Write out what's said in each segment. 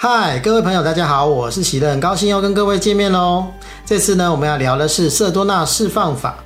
嗨，各位朋友，大家好，我是喜乐，很高兴又跟各位见面喽。这次呢，我们要聊的是色多纳释放法。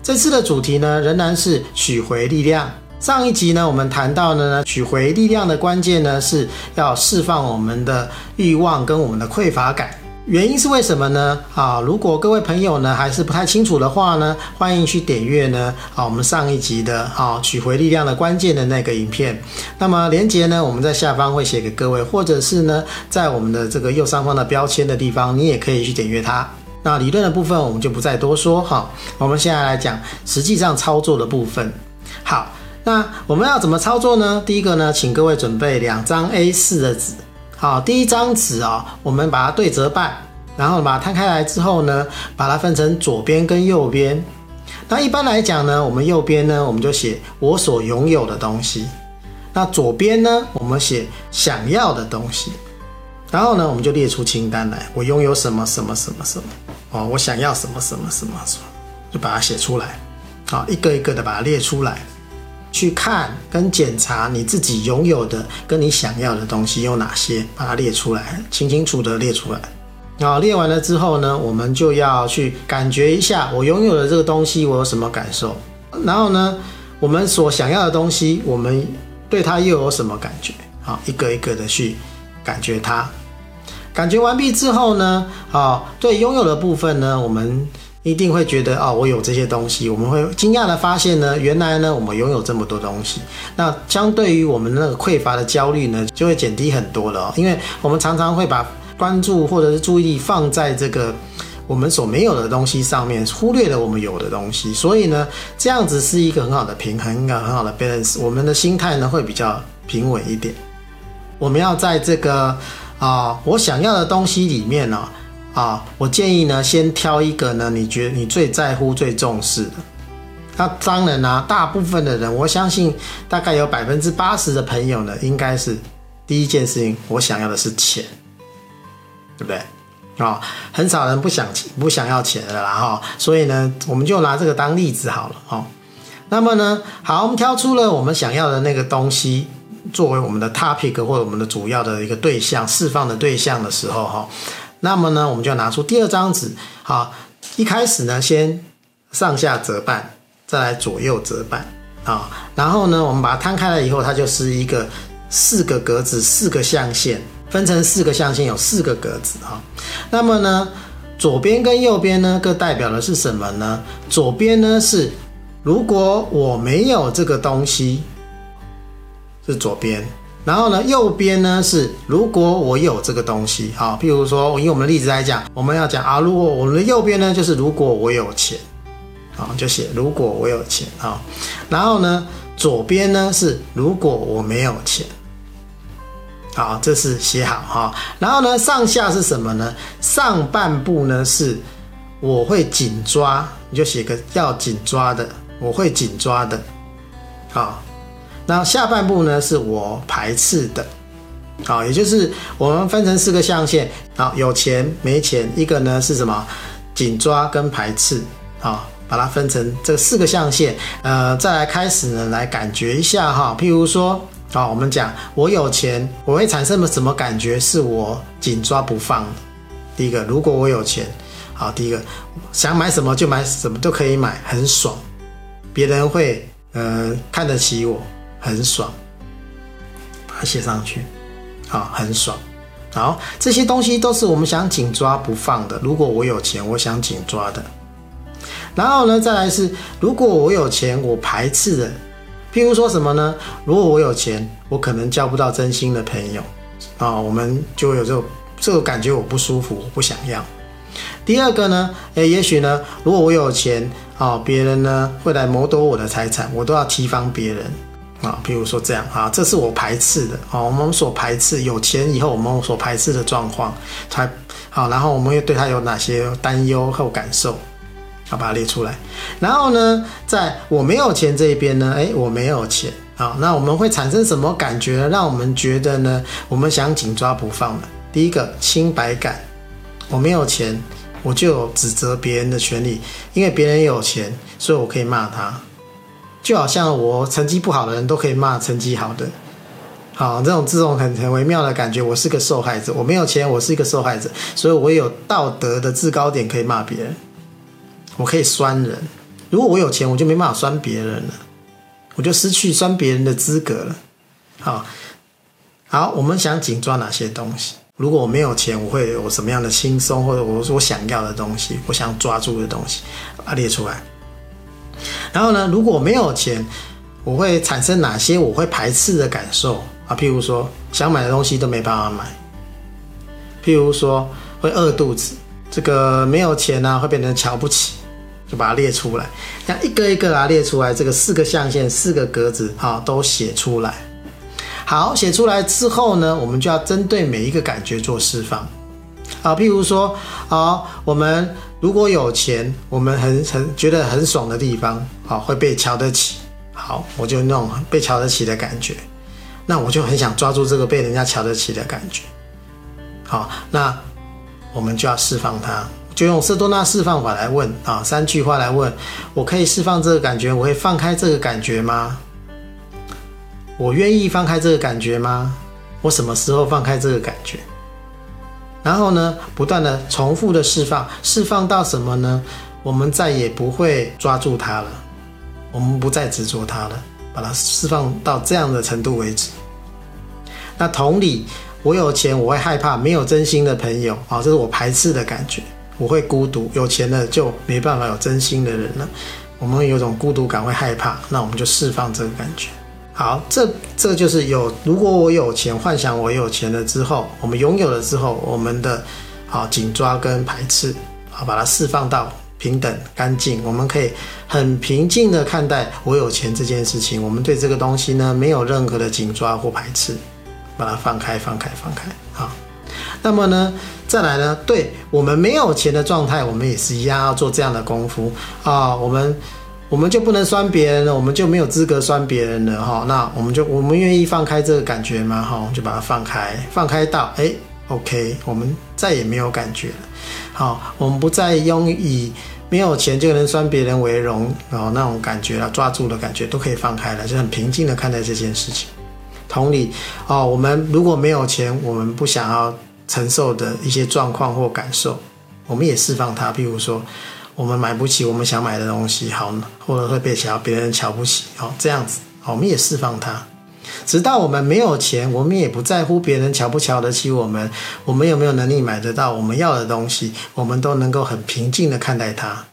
这次的主题呢，仍然是取回力量。上一集呢，我们谈到的呢，取回力量的关键呢，是要释放我们的欲望跟我们的匮乏感。原因是为什么呢？啊，如果各位朋友呢还是不太清楚的话呢，欢迎去点阅呢，啊，我们上一集的啊取回力量的关键的那个影片。那么连接呢，我们在下方会写给各位，或者是呢，在我们的这个右上方的标签的地方，你也可以去点阅它。那理论的部分我们就不再多说哈，我们现在来讲实际上操作的部分。好，那我们要怎么操作呢？第一个呢，请各位准备两张 A4 的纸。好，第一张纸啊，我们把它对折半，然后把它摊开来之后呢，把它分成左边跟右边。那一般来讲呢，我们右边呢，我们就写我所拥有的东西；那左边呢，我们写想要的东西。然后呢，我们就列出清单来，我拥有什么什么什么什么哦，我想要什么什么什么什么，就把它写出来。好，一个一个的把它列出来。去看跟检查你自己拥有的跟你想要的东西有哪些，把它列出来，清清楚楚的列出来。然后列完了之后呢，我们就要去感觉一下我拥有的这个东西我有什么感受。然后呢，我们所想要的东西，我们对它又有什么感觉？好，一个一个的去感觉它。感觉完毕之后呢，好，对拥有的部分呢，我们。一定会觉得哦，我有这些东西，我们会惊讶的发现呢，原来呢，我们拥有这么多东西。那相对于我们那个匮乏的焦虑呢，就会减低很多了哦。因为我们常常会把关注或者是注意力放在这个我们所没有的东西上面，忽略了我们有的东西。所以呢，这样子是一个很好的平衡，一个很好的 balance。我们的心态呢，会比较平稳一点。我们要在这个啊、我想要的东西里面呢、啊，我建议呢，先挑一个呢，你觉得你最在乎、最重视的。那当然啦、啊，大部分的人，我相信大概有百分之八十的朋友呢，应该是第一件事情，我想要的是钱，对不对？啊，很少人不想不想要钱的啦哈。所以呢，我们就拿这个当例子好了哈。那么呢，好，我们挑出了我们想要的那个东西，作为我们的 topic 或者我们的主要的一个对象，释放的对象的时候哈。那么呢，我们就拿出第二张纸，好，一开始呢，先上下折半，再来左右折半，啊，然后呢，我们把它摊开了以后，它就是一个四个格子，四个象限，分成四个象限，有四个格子，哈。那么呢，左边跟右边呢，各代表的是什么呢？左边呢是如果我没有这个东西，是左边。然后呢，右边呢是如果我有这个东西，好，譬如说以我们的例子来讲，我们要讲啊，如果我们的右边呢就是如果我有钱，好，就写如果我有钱，啊，然后呢，左边呢是如果我没有钱，好，这是写好哈，然后呢，上下是什么呢？上半部呢是我会紧抓，你就写个要紧抓的，我会紧抓的，好。那下半部呢是我排斥的，好，也就是我们分成四个象限，好，有钱没钱，一个呢是什么？紧抓跟排斥，好，把它分成这四个象限，呃，再来开始呢来感觉一下哈，譬如说，好，我们讲我有钱，我会产生什么感觉？是我紧抓不放。第一个，如果我有钱，好，第一个想买什么就买什么都可以买，很爽，别人会呃看得起我。很爽，把它写上去，好，很爽。好，这些东西都是我们想紧抓不放的。如果我有钱，我想紧抓的。然后呢，再来是，如果我有钱，我排斥的。譬如说什么呢？如果我有钱，我可能交不到真心的朋友啊，我们就有这种这个感觉，我不舒服，我不想要。第二个呢，诶，也许呢，如果我有钱啊，别人呢会来谋夺我的财产，我都要提防别人。啊，比如说这样啊，这是我排斥的啊，我们所排斥有钱以后我们所排斥的状况，才好，然后我们又对他有哪些担忧和感受，好，把它列出来。然后呢，在我没有钱这一边呢，诶，我没有钱啊，那我们会产生什么感觉呢？让我们觉得呢，我们想紧抓不放的。第一个清白感，我没有钱，我就有指责别人的权利，因为别人有钱，所以我可以骂他。就好像我成绩不好的人都可以骂成绩好的，好，这种这种很很微妙的感觉，我是个受害者，我没有钱，我是一个受害者，所以我有道德的制高点可以骂别人，我可以酸人。如果我有钱，我就没办法酸别人了，我就失去酸别人的资格了。好，好，我们想紧抓哪些东西？如果我没有钱，我会有什么样的轻松，或者我我想要的东西，我想抓住的东西，把它列出来。然后呢，如果没有钱，我会产生哪些我会排斥的感受啊？譬如说，想买的东西都没办法买；譬如说，会饿肚子，这个没有钱呢、啊，会变成瞧不起，就把它列出来。这样一个一个把它列出来，这个四个象限、四个格子啊，都写出来。好，写出来之后呢，我们就要针对每一个感觉做释放。啊，譬如说，啊，我们。如果有钱，我们很很觉得很爽的地方，好，会被瞧得起，好，我就那种被瞧得起的感觉，那我就很想抓住这个被人家瞧得起的感觉，好，那我们就要释放它，就用色多纳释放法来问啊，三句话来问，我可以释放这个感觉，我会放开这个感觉吗？我愿意放开这个感觉吗？我什么时候放开这个感觉？然后呢，不断的重复的释放，释放到什么呢？我们再也不会抓住它了，我们不再执着它了，把它释放到这样的程度为止。那同理，我有钱，我会害怕没有真心的朋友啊，这是我排斥的感觉，我会孤独。有钱了就没办法有真心的人了，我们有种孤独感，会害怕，那我们就释放这个感觉。好，这这就是有。如果我有钱，幻想我有钱了之后，我们拥有了之后，我们的好紧抓跟排斥，好把它释放到平等干净。我们可以很平静的看待我有钱这件事情。我们对这个东西呢，没有任何的紧抓或排斥，把它放开，放开，放开。好，那么呢，再来呢，对我们没有钱的状态，我们也是一样要做这样的功夫啊，我们。我们就不能酸别人了，我们就没有资格酸别人了哈。那我们就我们愿意放开这个感觉吗？哈，我们就把它放开，放开到哎，OK，我们再也没有感觉了。好，我们不再用以没有钱就能酸别人为荣，然后那种感觉啊，抓住的感觉都可以放开了，就很平静的看待这件事情。同理，哦，我们如果没有钱，我们不想要承受的一些状况或感受，我们也释放它，譬如说。我们买不起我们想买的东西，好，或者会被瞧别人瞧不起，好，这样子，好，我们也释放它，直到我们没有钱，我们也不在乎别人瞧不瞧得起我们，我们有没有能力买得到我们要的东西，我们都能够很平静的看待它。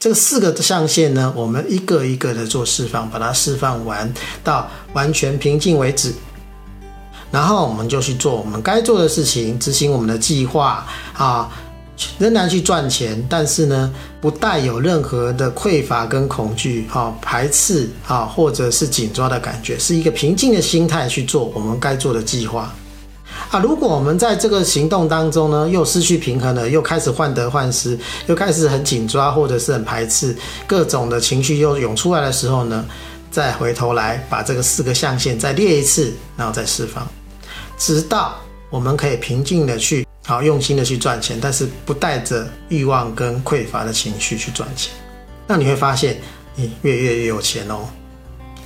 这四个象限呢，我们一个一个的做释放，把它释放完到完全平静为止，然后我们就去做我们该做的事情，执行我们的计划啊。仍然去赚钱，但是呢，不带有任何的匮乏跟恐惧，哈，排斥啊，或者是紧抓的感觉，是一个平静的心态去做我们该做的计划啊。如果我们在这个行动当中呢，又失去平衡了，又开始患得患失，又开始很紧抓或者是很排斥，各种的情绪又涌出来的时候呢，再回头来把这个四个象限再列一次，然后再释放，直到我们可以平静的去。好，用心的去赚钱，但是不带着欲望跟匮乏的情绪去赚钱，那你会发现你越越越有钱哦。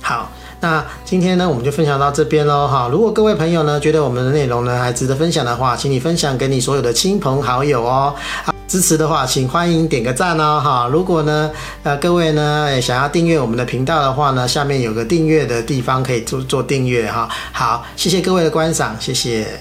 好，那今天呢，我们就分享到这边喽。哈，如果各位朋友呢，觉得我们的内容呢还值得分享的话，请你分享给你所有的亲朋好友哦。好，支持的话，请欢迎点个赞哦。哈，如果呢，呃，各位呢想要订阅我们的频道的话呢，下面有个订阅的地方可以做做订阅哈。好，谢谢各位的观赏，谢谢。